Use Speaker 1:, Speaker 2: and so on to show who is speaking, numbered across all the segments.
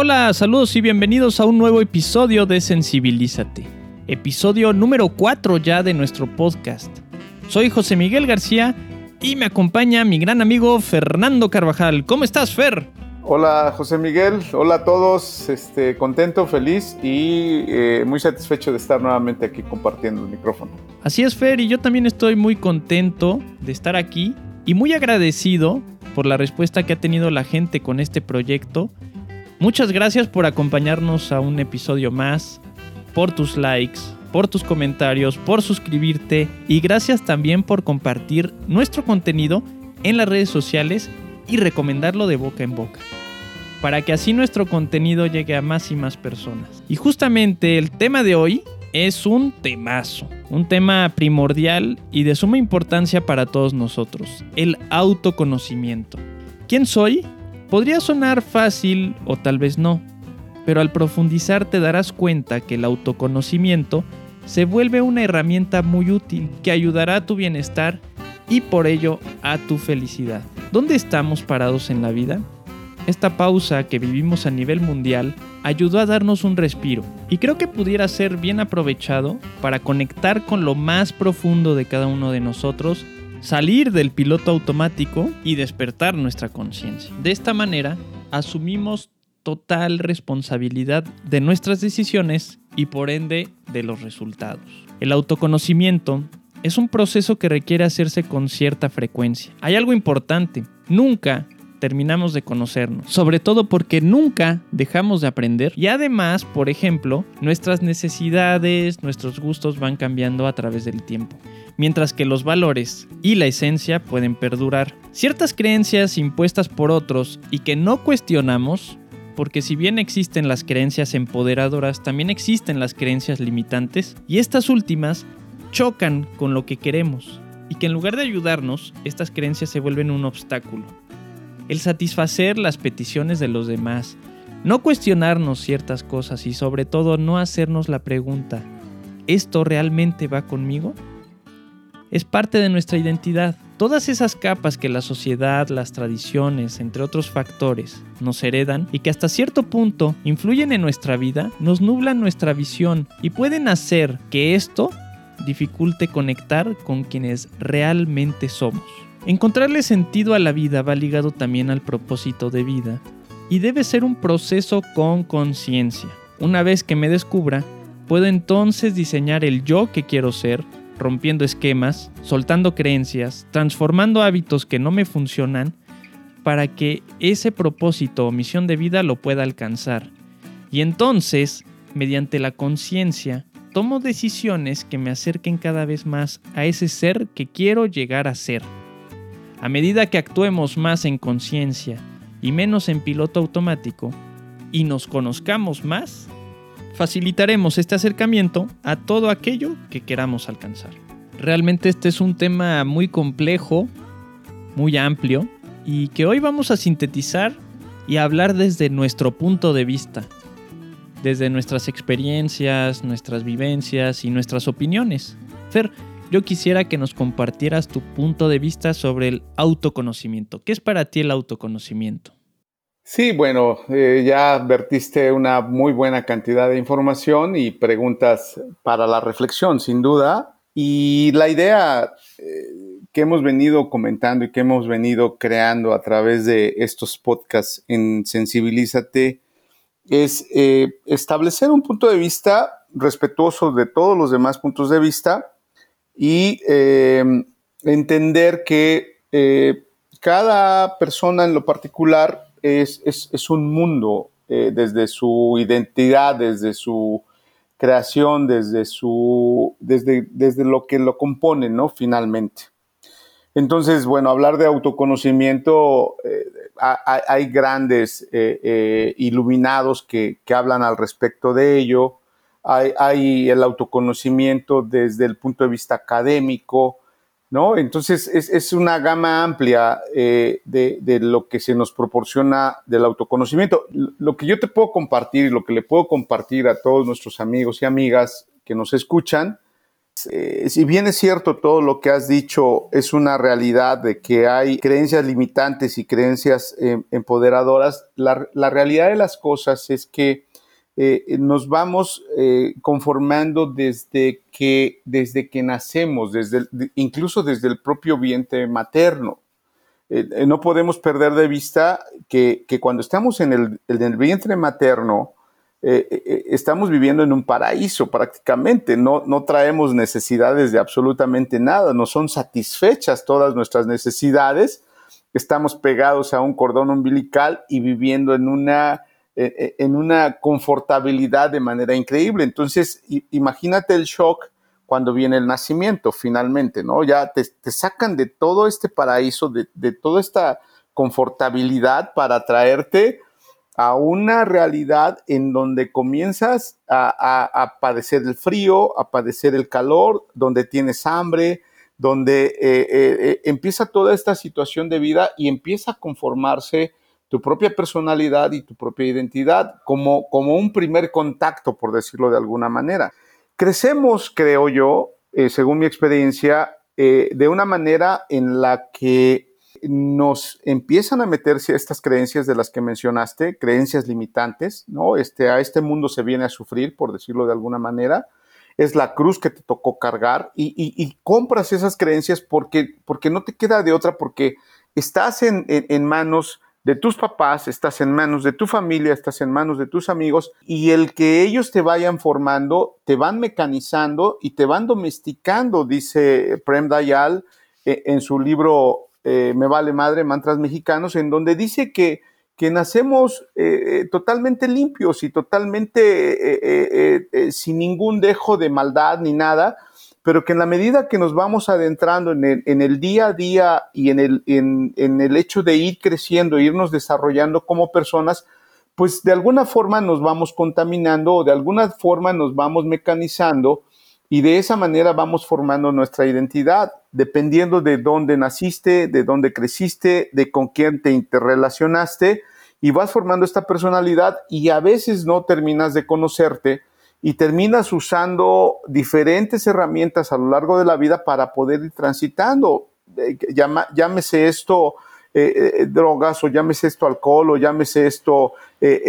Speaker 1: Hola, hola, saludos y bienvenidos a un nuevo episodio de Sensibilízate. Episodio número 4 ya de nuestro podcast. Soy José Miguel García y me acompaña mi gran amigo Fernando Carvajal. ¿Cómo estás, Fer?
Speaker 2: Hola José Miguel, hola a todos, este, contento, feliz y eh, muy satisfecho de estar nuevamente aquí compartiendo el micrófono.
Speaker 1: Así es Fer, y yo también estoy muy contento de estar aquí y muy agradecido por la respuesta que ha tenido la gente con este proyecto. Muchas gracias por acompañarnos a un episodio más, por tus likes, por tus comentarios, por suscribirte y gracias también por compartir nuestro contenido en las redes sociales y recomendarlo de boca en boca para que así nuestro contenido llegue a más y más personas. Y justamente el tema de hoy es un temazo, un tema primordial y de suma importancia para todos nosotros, el autoconocimiento. ¿Quién soy? Podría sonar fácil o tal vez no, pero al profundizar te darás cuenta que el autoconocimiento se vuelve una herramienta muy útil que ayudará a tu bienestar y por ello a tu felicidad. ¿Dónde estamos parados en la vida? Esta pausa que vivimos a nivel mundial ayudó a darnos un respiro y creo que pudiera ser bien aprovechado para conectar con lo más profundo de cada uno de nosotros, salir del piloto automático y despertar nuestra conciencia. De esta manera, asumimos total responsabilidad de nuestras decisiones y por ende de los resultados. El autoconocimiento es un proceso que requiere hacerse con cierta frecuencia. Hay algo importante, nunca terminamos de conocernos, sobre todo porque nunca dejamos de aprender. Y además, por ejemplo, nuestras necesidades, nuestros gustos van cambiando a través del tiempo, mientras que los valores y la esencia pueden perdurar. Ciertas creencias impuestas por otros y que no cuestionamos, porque si bien existen las creencias empoderadoras, también existen las creencias limitantes y estas últimas chocan con lo que queremos y que en lugar de ayudarnos, estas creencias se vuelven un obstáculo el satisfacer las peticiones de los demás, no cuestionarnos ciertas cosas y sobre todo no hacernos la pregunta, ¿esto realmente va conmigo? Es parte de nuestra identidad. Todas esas capas que la sociedad, las tradiciones, entre otros factores, nos heredan y que hasta cierto punto influyen en nuestra vida, nos nublan nuestra visión y pueden hacer que esto dificulte conectar con quienes realmente somos. Encontrarle sentido a la vida va ligado también al propósito de vida y debe ser un proceso con conciencia. Una vez que me descubra, puedo entonces diseñar el yo que quiero ser, rompiendo esquemas, soltando creencias, transformando hábitos que no me funcionan para que ese propósito o misión de vida lo pueda alcanzar. Y entonces, mediante la conciencia, tomo decisiones que me acerquen cada vez más a ese ser que quiero llegar a ser. A medida que actuemos más en conciencia y menos en piloto automático y nos conozcamos más, facilitaremos este acercamiento a todo aquello que queramos alcanzar. Realmente este es un tema muy complejo, muy amplio y que hoy vamos a sintetizar y hablar desde nuestro punto de vista, desde nuestras experiencias, nuestras vivencias y nuestras opiniones. Fer, yo quisiera que nos compartieras tu punto de vista sobre el autoconocimiento. ¿Qué es para ti el autoconocimiento?
Speaker 2: Sí, bueno, eh, ya vertiste una muy buena cantidad de información y preguntas para la reflexión, sin duda. Y la idea eh, que hemos venido comentando y que hemos venido creando a través de estos podcasts en Sensibilízate es eh, establecer un punto de vista respetuoso de todos los demás puntos de vista y eh, entender que eh, cada persona en lo particular es, un mundo eh, desde su identidad, desde su creación, desde, su, desde, desde lo que lo compone, ¿no? Finalmente. Entonces, bueno, hablar de autoconocimiento, hay grandes iluminados que, que, hablan al respecto de ello hay, el autoconocimiento desde el punto de vista académico, ¿no? Entonces es, una gama amplia eh, de, lo que se nos proporciona del autoconocimiento. Lo que yo te puedo compartir y lo que le puedo compartir a todos nuestros amigos y amigas que nos escuchan eh, si bien es cierto todo lo que has dicho, es una realidad de que hay creencias limitantes y creencias eh, empoderadoras, la, realidad de las cosas es que eh, nos vamos conformando desde que, desde que nacemos, desde incluso desde el propio vientre materno. no podemos perder de vista que, cuando estamos en el, el vientre materno, eh, eh, eh, estamos viviendo en un paraíso prácticamente, no, no traemos necesidades de absolutamente nada, no son satisfechas todas nuestras necesidades, estamos pegados a un cordón umbilical y viviendo en una, en una confortabilidad de manera increíble. Entonces, imagínate el shock cuando viene el nacimiento finalmente, ¿no? Ya te, sacan de todo este paraíso, de, de toda esta confortabilidad para traerte a una realidad en donde comienzas a, padecer el frío, a padecer el calor, donde tienes hambre, donde eh, eh, eh, empieza toda esta situación de vida y empieza a conformarse tu propia personalidad y tu propia identidad como, como un primer contacto, por decirlo de alguna manera. Crecemos, creo yo, según mi experiencia, de una manera en la que nos empiezan a meterse estas creencias de las que mencionaste, creencias limitantes, ¿no? Este, a este mundo se viene a sufrir, por decirlo de alguna manera. Es la cruz que te tocó cargar y, compras esas creencias porque, porque no te queda de otra, porque estás en, en manos de tus papás, estás en manos de tu familia, estás en manos de tus amigos y el que ellos te vayan formando, te van mecanizando y te van domesticando, dice Prem Dayal eh, en su libro eh, Me vale madre, mantras mexicanos, en donde dice que, que nacemos eh, totalmente limpios y totalmente sin ningún dejo de maldad ni nada, pero que en la medida que nos vamos adentrando en el, día a día y en el, en, en el hecho de ir creciendo, irnos desarrollando como personas, pues de alguna forma nos vamos contaminando o de alguna forma nos vamos mecanizando y de esa manera vamos formando nuestra identidad, dependiendo de dónde naciste, de dónde creciste, de con quién te interrelacionaste, y vas formando esta personalidad y a veces no terminas de conocerte y terminas usando diferentes herramientas a lo largo de la vida para poder ir transitando. Eh, llámese esto eh, eh, drogas o llámese esto alcohol o llámese esto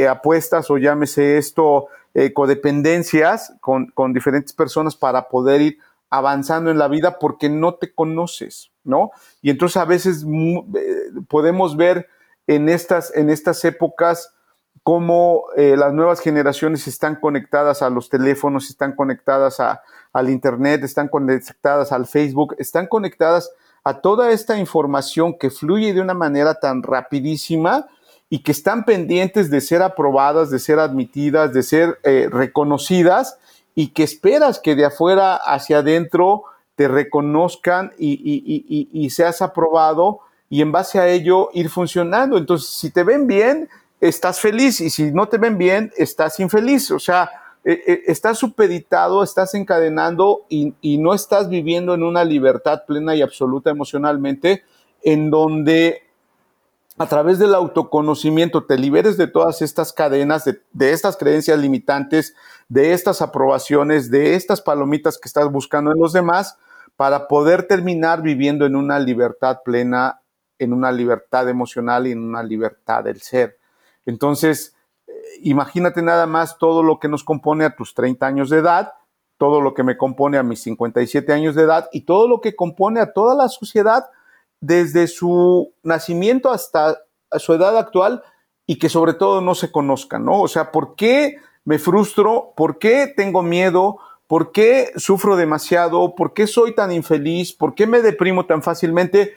Speaker 2: apuestas o llámese esto codependencias con, con, diferentes personas para poder ir avanzando en la vida porque no te conoces, ¿no? Y entonces a veces podemos ver en estas, en estas épocas cómo eh, las nuevas generaciones están conectadas a los teléfonos, están conectadas a, al Internet, están conectadas al Facebook, están conectadas a toda esta información que fluye de una manera tan rapidísima y que están pendientes de ser aprobadas, de ser admitidas, de ser eh, reconocidas y que esperas que de afuera hacia adentro te reconozcan y, seas aprobado y en base a ello ir funcionando. Entonces, si te ven bien, estás feliz y si no te ven bien, estás infeliz. O sea, eh, eh, estás supeditado, estás encadenando y, y no estás viviendo en una libertad plena y absoluta emocionalmente en donde a través del autoconocimiento te liberes de todas estas cadenas, de, estas creencias limitantes, de estas aprobaciones, de estas palomitas que estás buscando en los demás, para poder terminar viviendo en una libertad plena, en una libertad emocional y en una libertad del ser. Entonces, eh, imagínate nada más todo lo que nos compone a tus 30 años de edad, todo lo que me compone a mis 57 años de edad y todo lo que compone a toda la sociedad desde su nacimiento hasta su edad actual y que sobre todo no se conozcan, ¿no? O sea, ¿por qué me frustro? ¿Por qué tengo miedo? ¿Por qué sufro demasiado? ¿Por qué soy tan infeliz? ¿Por qué me deprimo tan fácilmente?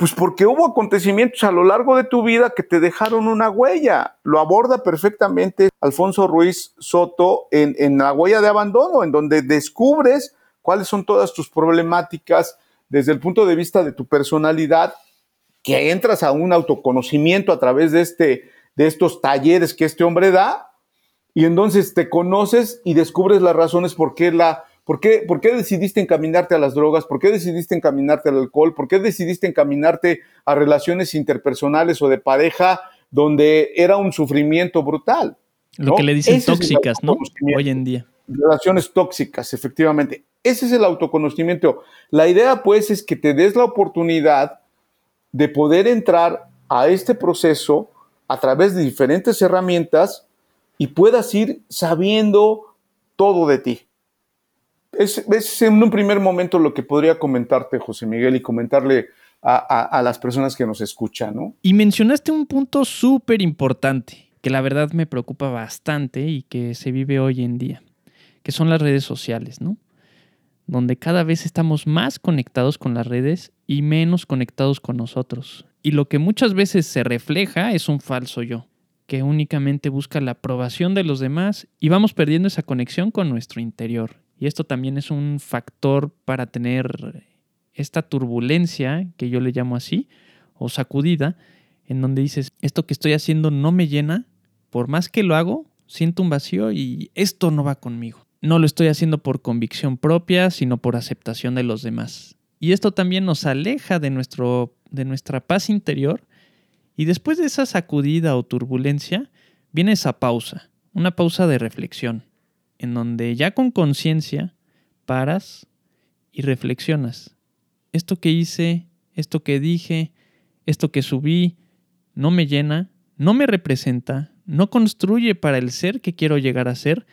Speaker 2: Pues porque hubo acontecimientos a lo largo de tu vida que te dejaron una huella. Lo aborda perfectamente Alfonso Ruiz Soto en, en La huella de abandono, en donde descubres cuáles son todas tus problemáticas, desde el punto de vista de tu personalidad, que entras a un autoconocimiento a través de, este, de estos talleres que este hombre da, y entonces te conoces y descubres las razones por qué, la, por qué, por qué decidiste encaminarte a las drogas, por qué decidiste encaminarte al alcohol, por qué decidiste encaminarte a relaciones interpersonales o de pareja donde era un sufrimiento brutal.
Speaker 1: Lo que le dicen tóxicas, ¿no? Hoy en día.
Speaker 2: Relaciones tóxicas, efectivamente. Ese es el autoconocimiento. La idea pues es que te des la oportunidad de poder entrar a este proceso a través de diferentes herramientas y puedas ir sabiendo todo de ti. Es, en un primer momento lo que podría comentarte, José Miguel, y comentarle a, a las personas que nos escuchan, ¿no?
Speaker 1: Y mencionaste un punto súper importante, que la verdad me preocupa bastante y que se vive hoy en día, que son las redes sociales, ¿no? Donde cada vez estamos más conectados con las redes y menos conectados con nosotros. Y lo que muchas veces se refleja es un falso yo, que únicamente busca la aprobación de los demás y vamos perdiendo esa conexión con nuestro interior. Y esto también es un factor para tener esta turbulencia, que yo le llamo así, o sacudida, en donde dices, esto que estoy haciendo no me llena, por más que lo hago, siento un vacío y esto no va conmigo. No lo estoy haciendo por convicción propia, sino por aceptación de los demás. Y esto también nos aleja de, nuestro, de nuestra paz interior. Y después de esa sacudida o turbulencia, viene esa pausa, una pausa de reflexión en donde ya con conciencia paras y reflexionas. Esto que hice, esto que dije, esto que subí, no me llena, no me representa, no construye para el ser que quiero llegar a ser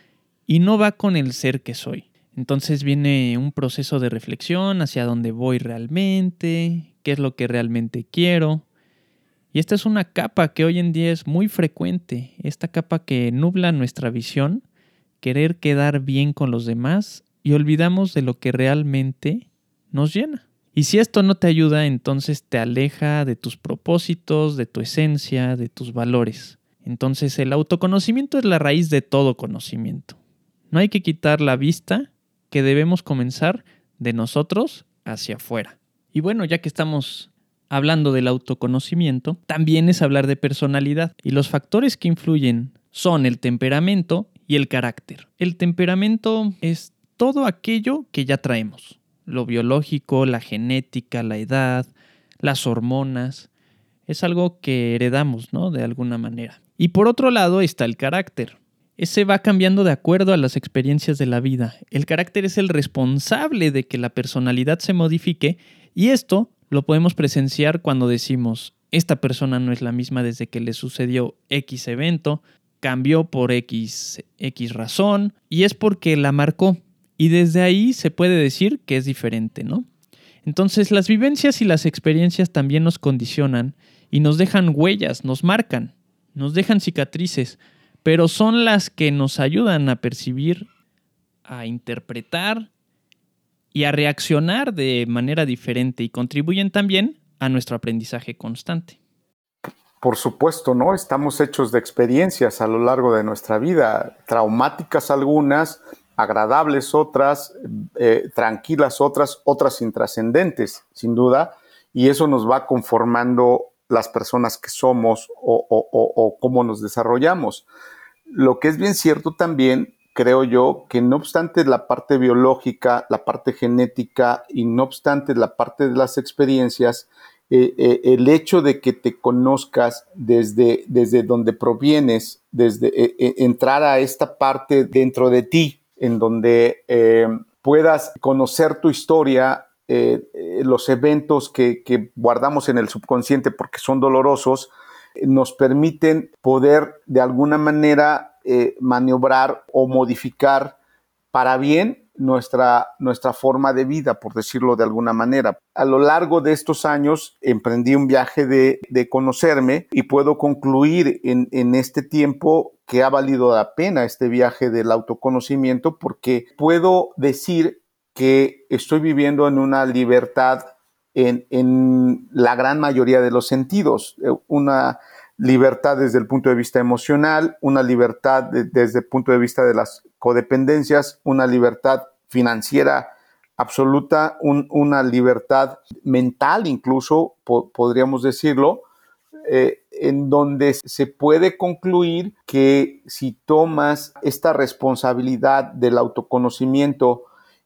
Speaker 1: y no va con el ser que soy. Entonces viene un proceso de reflexión hacia dónde voy realmente, qué es lo que realmente quiero. Y esta es una capa que hoy en día es muy frecuente, esta capa que nubla nuestra visión querer quedar bien con los demás y olvidamos de lo que realmente nos llena. Y si esto no te ayuda, entonces te aleja de tus propósitos, de tu esencia, de tus valores. Entonces el autoconocimiento es la raíz de todo conocimiento. No hay que quitar la vista que debemos comenzar de nosotros hacia afuera. Y bueno, ya que estamos hablando del autoconocimiento, también es hablar de personalidad. Y los factores que influyen son el temperamento y el carácter. El temperamento es todo aquello que ya traemos. Lo biológico, la genética, la edad, las hormonas. Es algo que heredamos, ¿no? De alguna manera. Y por otro lado está el carácter. Ese va cambiando de acuerdo a las experiencias de la vida. El carácter es el responsable de que la personalidad se modifique y esto lo podemos presenciar cuando decimos, esta persona no es la misma desde que le sucedió X evento, cambió por X, X razón y es porque la marcó. Y desde ahí se puede decir que es diferente, ¿no? Entonces las vivencias y las experiencias también nos condicionan y nos dejan huellas, nos marcan, nos dejan cicatrices, pero son las que nos ayudan a percibir, a interpretar y a reaccionar de manera diferente y contribuyen también a nuestro aprendizaje constante.
Speaker 2: Por supuesto, ¿no? Estamos hechos de experiencias a lo largo de nuestra vida, traumáticas algunas, agradables otras, eh, tranquilas otras, otras intrascendentes, sin duda, y eso nos va conformando las personas que somos o, o cómo nos desarrollamos. Lo que es bien cierto también, creo yo, que no obstante la parte biológica, la parte genética y no obstante la parte de las experiencias, eh, eh, el hecho de que te conozcas desde, desde donde provienes, desde eh, entrar a esta parte dentro de ti, en donde puedas conocer tu historia, los eventos que, que, guardamos en el subconsciente porque son dolorosos, nos permiten poder de alguna manera maniobrar o modificar para bien nuestra, nuestra forma de vida, por decirlo de alguna manera. A lo largo de estos años emprendí un viaje de, conocerme y puedo concluir en, en este tiempo que ha valido la pena este viaje del autoconocimiento porque puedo decir que estoy viviendo en una libertad en, en, la gran mayoría de los sentidos, eh, una libertad desde el punto de vista emocional, una libertad desde el punto de vista de las codependencias, una libertad financiera absoluta, una libertad mental incluso, podríamos decirlo, eh, en donde se puede concluir que si tomas esta responsabilidad del autoconocimiento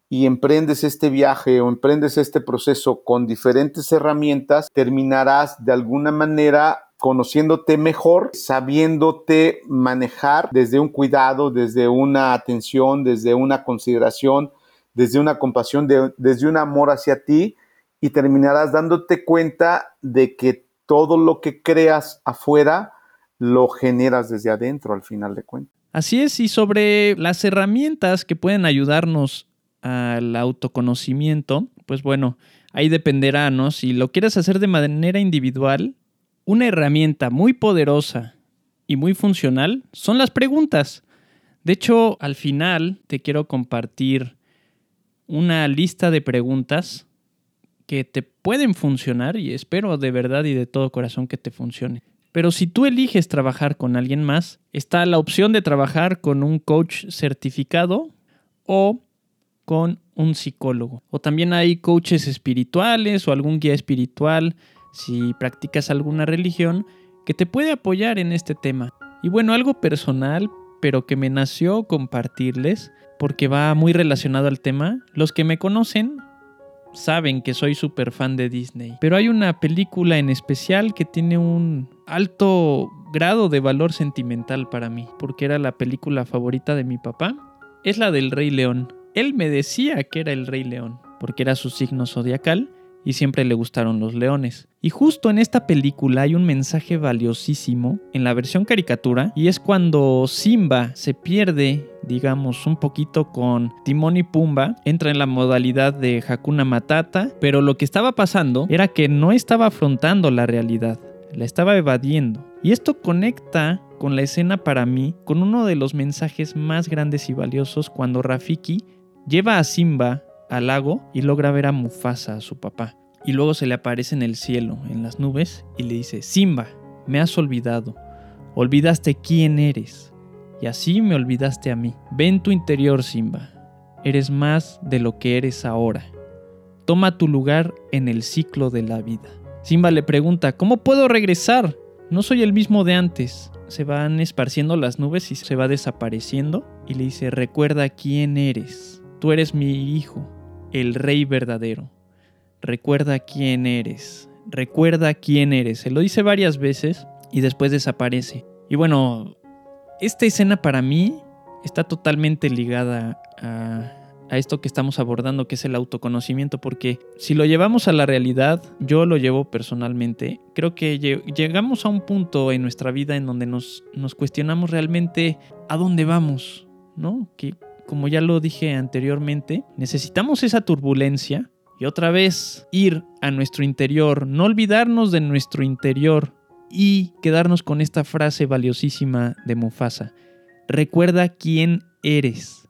Speaker 2: y emprendes este viaje o emprendes este proceso con diferentes herramientas, terminarás de alguna manera conociéndote mejor, sabiéndote manejar desde un cuidado, desde una atención, desde una consideración, desde una compasión, desde un amor hacia ti y terminarás dándote cuenta de que todo lo que creas afuera lo generas desde adentro al final de cuentas.
Speaker 1: Así es, y sobre las herramientas que pueden ayudarnos al autoconocimiento, pues bueno, ahí dependerá, ¿no? Si lo quieres hacer de manera individual, una herramienta muy poderosa y muy funcional son las preguntas. De hecho, al final te quiero compartir una lista de preguntas que te pueden funcionar y espero de verdad y de todo corazón que te funcione. Pero si tú eliges trabajar con alguien más, está la opción de trabajar con un coach certificado o con un psicólogo. O también hay coaches espirituales o algún guía espiritual, si practicas alguna religión, que te puede apoyar en este tema. Y bueno, algo personal, pero que me nació compartirles, porque va muy relacionado al tema. Los que me conocen saben que soy súper fan de Disney. Pero hay una película en especial que tiene un alto grado de valor sentimental para mí, porque era la película favorita de mi papá. Es la del Rey León. Él me decía que era el Rey León, porque era su signo zodiacal y siempre le gustaron los leones. Y justo en esta película hay un mensaje valiosísimo en la versión caricatura y es cuando Simba se pierde, digamos, un poquito con Timón y Pumba, entra en la modalidad de Hakuna Matata, pero lo que estaba pasando era que no estaba afrontando la realidad, la estaba evadiendo. Y esto conecta con la escena para mí con uno de los mensajes más grandes y valiosos cuando Rafiki lleva a Simba al lago y logra ver a Mufasa, a su papá. Y luego se le aparece en el cielo, en las nubes, y le dice, Simba, me has olvidado, olvidaste quién eres, y así me olvidaste a mí. Ven tu interior, Simba, eres más de lo que eres ahora. Toma tu lugar en el ciclo de la vida. Simba le pregunta, ¿cómo puedo regresar? No soy el mismo de antes. Se van esparciendo las nubes y se va desapareciendo. Y le dice, recuerda quién eres. Tú eres mi hijo, el rey verdadero. Recuerda quién eres. Recuerda quién eres. Se lo dice varias veces y después desaparece. Y bueno, esta escena para mí está totalmente ligada a, esto que estamos abordando, que es el autoconocimiento, porque si lo llevamos a la realidad, yo lo llevo personalmente, creo que llegamos a un punto en nuestra vida en donde nos, nos cuestionamos realmente a dónde vamos, ¿no? Que como ya lo dije anteriormente, necesitamos esa turbulencia y otra vez ir a nuestro interior, no olvidarnos de nuestro interior y quedarnos con esta frase valiosísima de Mufasa. Recuerda quién eres.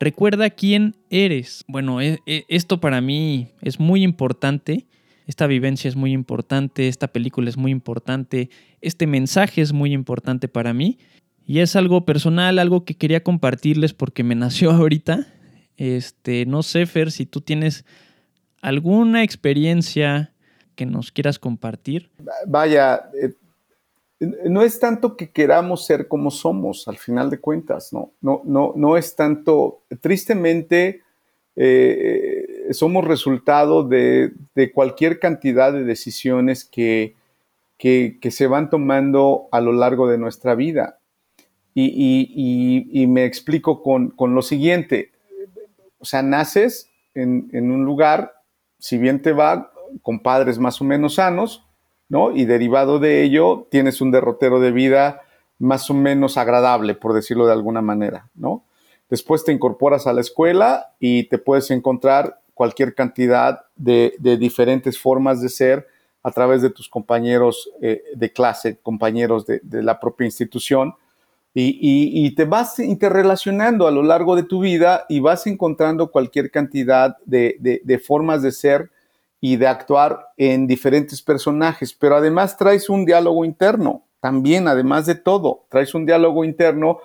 Speaker 1: Recuerda quién eres. Bueno, e, e, esto para mí es muy importante. Esta vivencia es muy importante, esta película es muy importante, este mensaje es muy importante para mí y es algo personal, algo que quería compartirles porque me nació ahorita. Este, no sé, Fer, si tú tienes alguna experiencia que nos quieras compartir.
Speaker 2: Vaya, eh, no es tanto que queramos ser como somos, al final de cuentas, no, no, no, no es tanto, tristemente, eh, somos resultado de, cualquier cantidad de decisiones que, que, se van tomando a lo largo de nuestra vida. Y, me explico con, lo siguiente. O sea, naces en, un lugar, si bien te va, con padres más o menos sanos, ¿no? Y derivado de ello, tienes un derrotero de vida más o menos agradable, por decirlo de alguna manera, ¿no? Después te incorporas a la escuela y te puedes encontrar cualquier cantidad de, diferentes formas de ser a través de tus compañeros eh, de clase, compañeros de, de la propia institución, y, te vas interrelacionando a lo largo de tu vida y vas encontrando cualquier cantidad de, formas de ser y de actuar en diferentes personajes, pero además traes un diálogo interno, también, además de todo, traes un diálogo interno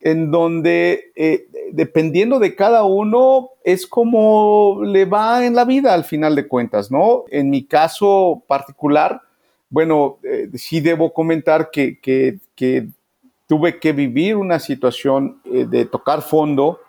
Speaker 2: en donde, eh, dependiendo de cada uno, es como le va en la vida al final de cuentas, ¿no? En mi caso particular, bueno, eh, sí debo comentar que, tuve que vivir una situación eh, de tocar fondo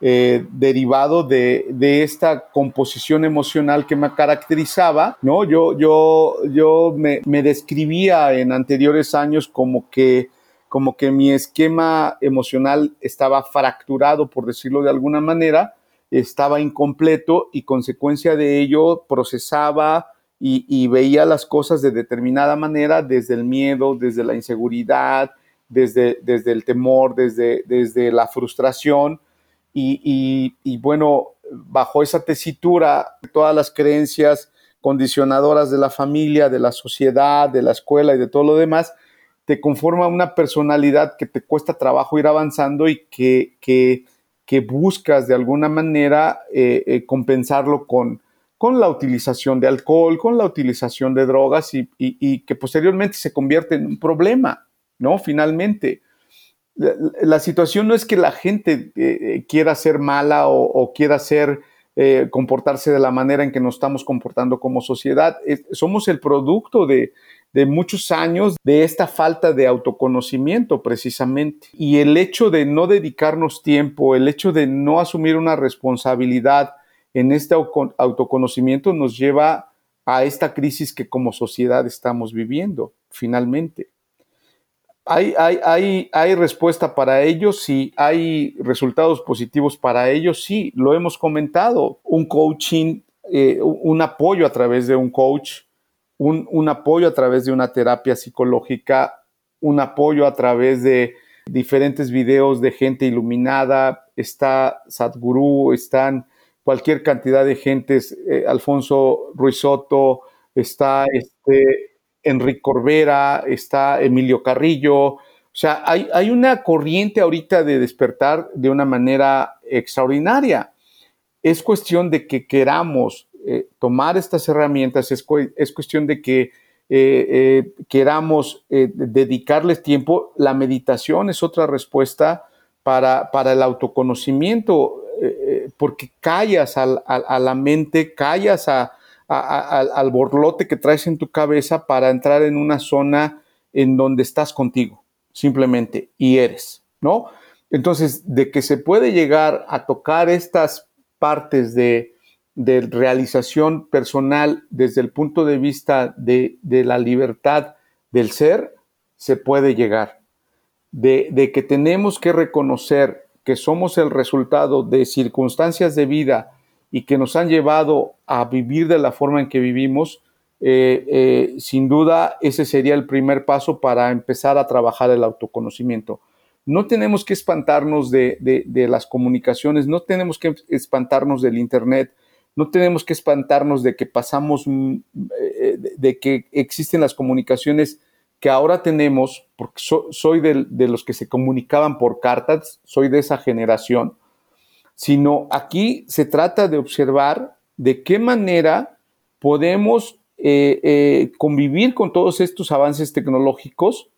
Speaker 2: eh, derivado de, esta composición emocional que me caracterizaba, ¿no? Yo, yo, yo me, describía en anteriores años como que, como que mi esquema emocional estaba fracturado, por decirlo de alguna manera, estaba incompleto y consecuencia de ello procesaba y, veía las cosas de determinada manera desde el miedo, desde la inseguridad, desde, desde el temor, desde, desde la frustración y, y bueno, bajo esa tesitura, todas las creencias condicionadoras de la familia, de la sociedad, de la escuela y de todo lo demás, te conforma una personalidad que te cuesta trabajo ir avanzando y que, que, buscas de alguna manera eh, eh, compensarlo con, con la utilización de alcohol, con la utilización de drogas y, que posteriormente se convierte en un problema, ¿no? Finalmente. La, situación no es que la gente eh, quiera ser mala o, quiera ser, comportarse de la manera en que nos estamos comportando como sociedad. somos el producto de, de muchos años de esta falta de autoconocimiento precisamente. Y el hecho de no dedicarnos tiempo, el hecho de no asumir una responsabilidad en este autoconocimiento nos lleva a esta crisis que como sociedad estamos viviendo finalmente. ¿Hay, hay, hay, respuesta para ello? Sí. ¿Hay resultados positivos para ello? Sí, lo hemos comentado. Un coaching, eh, un apoyo a través de un coach, un, apoyo a través de una terapia psicológica, un apoyo a través de diferentes videos de gente iluminada, está Sadhguru, están cualquier cantidad de gentes, eh, Alfonso Ruizotto, está este, Enrique Corbera, está Emilio Carrillo. O sea, hay, hay una corriente ahorita de despertar de una manera extraordinaria. Es cuestión de que queramos eh, tomar estas herramientas, es, cuestión de que eh, eh, queramos dedicarles tiempo. La meditación es otra respuesta para, para el autoconocimiento, porque callas a la mente, callas al borlote que traes en tu cabeza para entrar en una zona en donde estás contigo, simplemente, y eres, ¿no? Entonces, de que se puede llegar a tocar estas partes de, de realización personal desde el punto de vista de, la libertad del ser, se puede llegar. De, que tenemos que reconocer que somos el resultado de circunstancias de vida y que nos han llevado a vivir de la forma en que vivimos, eh, eh, sin duda ese sería el primer paso para empezar a trabajar el autoconocimiento. No tenemos que espantarnos de, de las comunicaciones, no tenemos que espantarnos del Internet, no tenemos que espantarnos de que pasamos, mm, eh, de que existen las comunicaciones que ahora tenemos, porque soy de, los que se comunicaban por cartas, soy de esa generación, sino aquí se trata de observar de qué manera podemos eh, eh, convivir con todos estos avances tecnológicos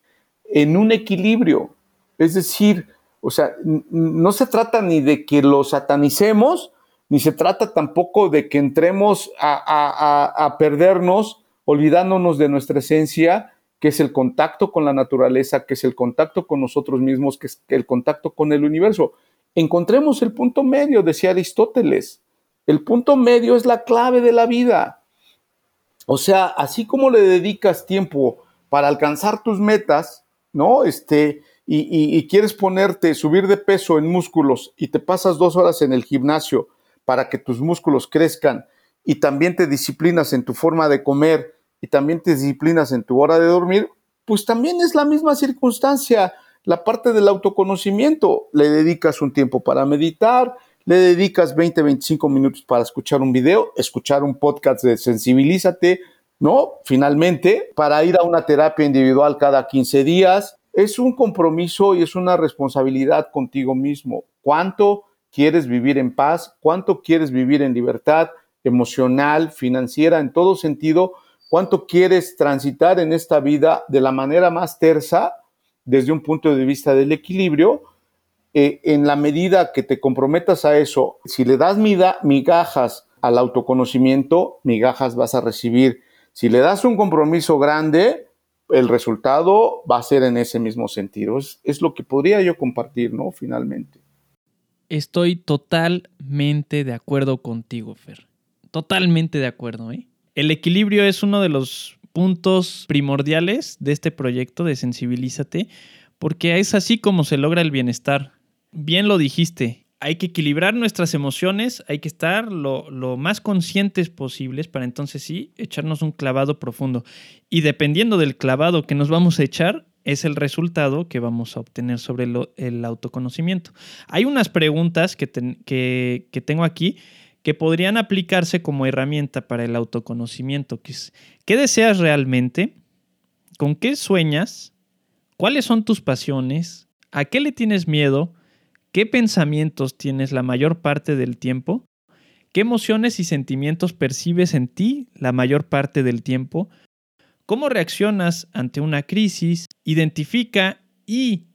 Speaker 2: en un equilibrio. Es decir, o sea, no se trata ni de que los satanicemos, ni se trata tampoco de que entremos a, perdernos olvidándonos de nuestra esencia, que es el contacto con la naturaleza, que es el contacto con nosotros mismos, que es el contacto con el universo. Encontremos el punto medio, decía Aristóteles. El punto medio es la clave de la vida. O sea, así como le dedicas tiempo para alcanzar tus metas, ¿no? Este, y, y quieres ponerte, subir de peso en músculos y te pasas dos horas en el gimnasio para que tus músculos crezcan y también te disciplinas en tu forma de comer y también te disciplinas en tu hora de dormir, pues también es la misma circunstancia. La parte del autoconocimiento, le dedicas un tiempo para meditar, le dedicas 20, 25 minutos para escuchar un video, escuchar un podcast de Sensibilízate, ¿no? Finalmente, para ir a una terapia individual cada 15 días, es un compromiso y es una responsabilidad contigo mismo. ¿Cuánto quieres vivir en paz, cuánto quieres vivir en libertad emocional, financiera, en todo sentido, cuánto quieres transitar en esta vida de la manera más tersa desde un punto de vista del equilibrio. Eh, en la medida que te comprometas a eso, si le das migajas al autoconocimiento, migajas vas a recibir. Si le das un compromiso grande, el resultado va a ser en ese mismo sentido. Es, es lo que podría yo compartir, ¿no? Finalmente.
Speaker 1: Estoy totalmente de acuerdo contigo, Fer. Totalmente de acuerdo, ¿eh? El equilibrio es uno de los puntos primordiales de este proyecto de Sensibilízate, porque es así como se logra el bienestar. Bien lo dijiste, hay que equilibrar nuestras emociones, hay que estar lo, lo, más conscientes posibles para entonces sí echarnos un clavado profundo. Y dependiendo del clavado que nos vamos a echar, es el resultado que vamos a obtener sobre el autoconocimiento. Hay unas preguntas que, que, que, tengo aquí que podrían aplicarse como herramienta para el autoconocimiento. Que ¿Qué deseas realmente? ¿Con qué sueñas? ¿Cuáles son tus pasiones? ¿A qué le tienes miedo? ¿Qué pensamientos tienes la mayor parte del tiempo? ¿Qué emociones y sentimientos percibes en ti la mayor parte del tiempo? ¿Cómo reaccionas ante una crisis? Identifica y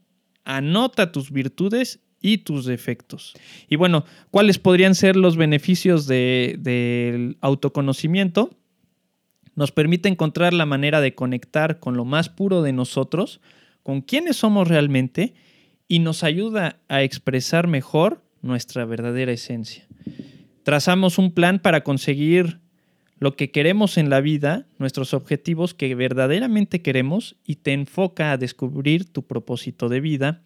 Speaker 1: anota tus virtudes y tus defectos. Y bueno, ¿cuáles podrían ser los beneficios del autoconocimiento? Nos permite encontrar la manera de conectar con lo más puro de nosotros, con quiénes somos realmente y nos ayuda a expresar mejor nuestra verdadera esencia. Trazamos un plan para conseguir lo que queremos en la vida, nuestros objetivos que verdaderamente queremos y te enfoca a descubrir tu propósito de vida.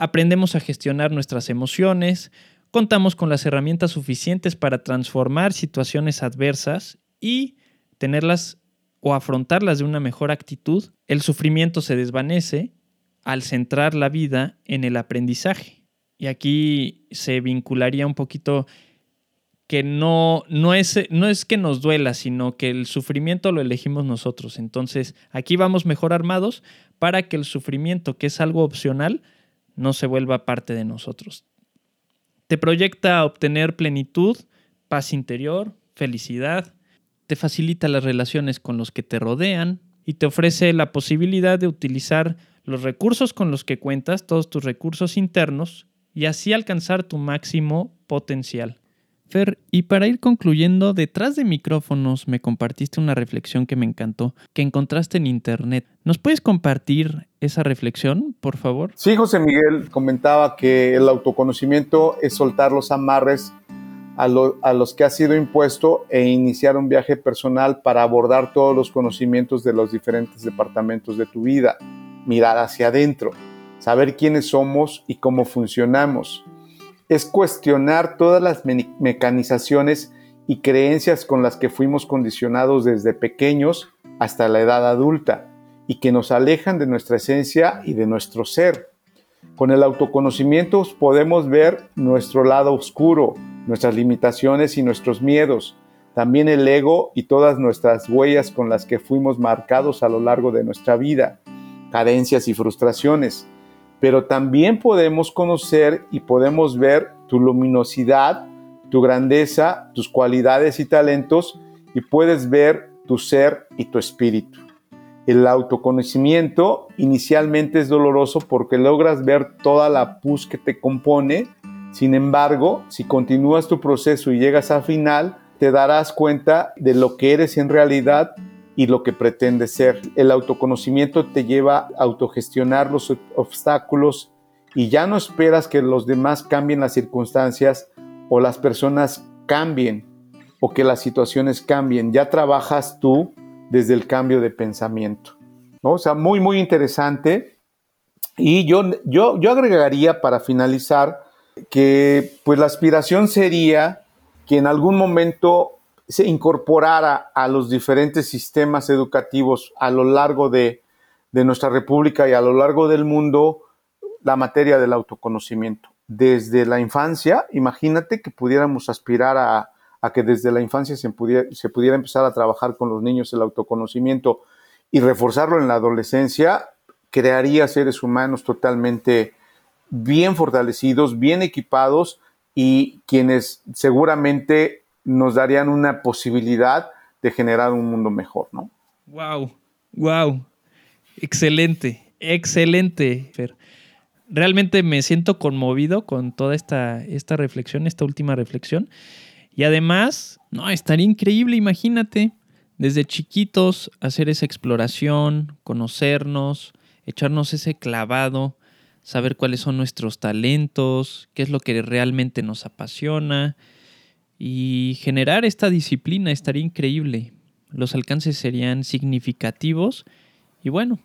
Speaker 1: Aprendemos a gestionar nuestras emociones, contamos con las herramientas suficientes para transformar situaciones adversas y tenerlas o afrontarlas de una mejor actitud. El sufrimiento se desvanece al centrar la vida en el aprendizaje. Y aquí se vincularía un poquito que no, no, es, no es que nos duela, sino que el sufrimiento lo elegimos nosotros. Entonces, aquí vamos mejor armados para que el sufrimiento, que es algo opcional, no se vuelva parte de nosotros. Te proyecta a obtener plenitud, paz interior, felicidad, te facilita las relaciones con los que te rodean y te ofrece la posibilidad de utilizar los recursos con los que cuentas, todos tus recursos internos, y así alcanzar tu máximo potencial. Fer, y para ir concluyendo, detrás de micrófonos me compartiste una reflexión que me encantó, que encontraste en internet. ¿Nos puedes compartir esa reflexión, por favor?
Speaker 2: Sí, José Miguel comentaba que el autoconocimiento es soltar los amarres a, los que ha sido impuesto e iniciar un viaje personal para abordar todos los conocimientos de los diferentes departamentos de tu vida mirar hacia adentro, saber quiénes somos y cómo funcionamos. Es cuestionar todas las mecanizaciones y creencias con las que fuimos condicionados desde pequeños hasta la edad adulta y que nos alejan de nuestra esencia y de nuestro ser. Con el autoconocimiento podemos ver nuestro lado oscuro, nuestras limitaciones y nuestros miedos, también el ego y todas nuestras huellas con las que fuimos marcados a lo largo de nuestra vida carencias y frustraciones, pero también podemos conocer y podemos ver tu luminosidad, tu grandeza, tus cualidades y talentos y puedes ver tu ser y tu espíritu. El autoconocimiento inicialmente es doloroso porque logras ver toda la pus que te compone, sin embargo, si continúas tu proceso y llegas al final, te darás cuenta de lo que eres en realidad y lo que pretende ser. El autoconocimiento te lleva a autogestionar los obstáculos y ya no esperas que los demás cambien las circunstancias o las personas cambien o que las situaciones cambien. Ya trabajas tú desde el cambio de pensamiento. ¿no? O sea, muy, muy interesante. Y yo, yo, yo agregaría para finalizar que pues la aspiración sería que en algún momento se incorporara a los diferentes sistemas educativos a lo largo de, nuestra república y a lo largo del mundo la materia del autoconocimiento. Desde la infancia, imagínate que pudiéramos aspirar a, que desde la infancia se pudiera, se pudiera empezar a trabajar con los niños el autoconocimiento y reforzarlo en la adolescencia, crearía seres humanos totalmente bien fortalecidos, bien equipados y quienes seguramente nos darían una posibilidad de generar un mundo mejor, ¿no?
Speaker 1: Wow, wow. Excelente, excelente. Realmente me siento conmovido con toda esta, esta reflexión, esta última reflexión. Y además, no, estaría increíble, imagínate, desde chiquitos hacer esa exploración, conocernos, echarnos ese clavado, saber cuáles son nuestros talentos, qué es lo que realmente nos apasiona, y generar esta disciplina estaría increíble. Los alcances serían significativos y bueno,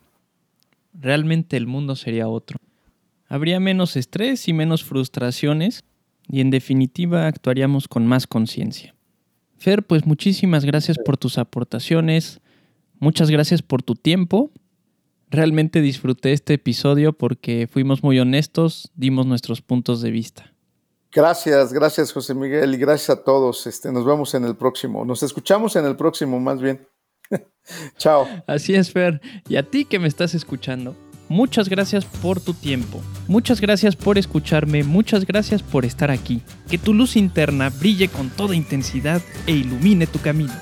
Speaker 1: realmente el mundo sería otro. Habría menos estrés y menos frustraciones y en definitiva actuaríamos con más conciencia. Fer, pues muchísimas gracias por tus aportaciones, muchas gracias por tu tiempo. Realmente disfruté este episodio porque fuimos muy honestos, dimos nuestros puntos de vista.
Speaker 2: Gracias, gracias José Miguel y gracias a todos. Este, nos vemos en el próximo. Nos escuchamos en el próximo, más bien. Chao.
Speaker 1: Así es, Fer. Y a ti que me estás escuchando, muchas gracias por tu tiempo. Muchas gracias por escucharme. Muchas gracias por estar aquí. Que tu luz interna brille con toda intensidad e ilumine tu camino.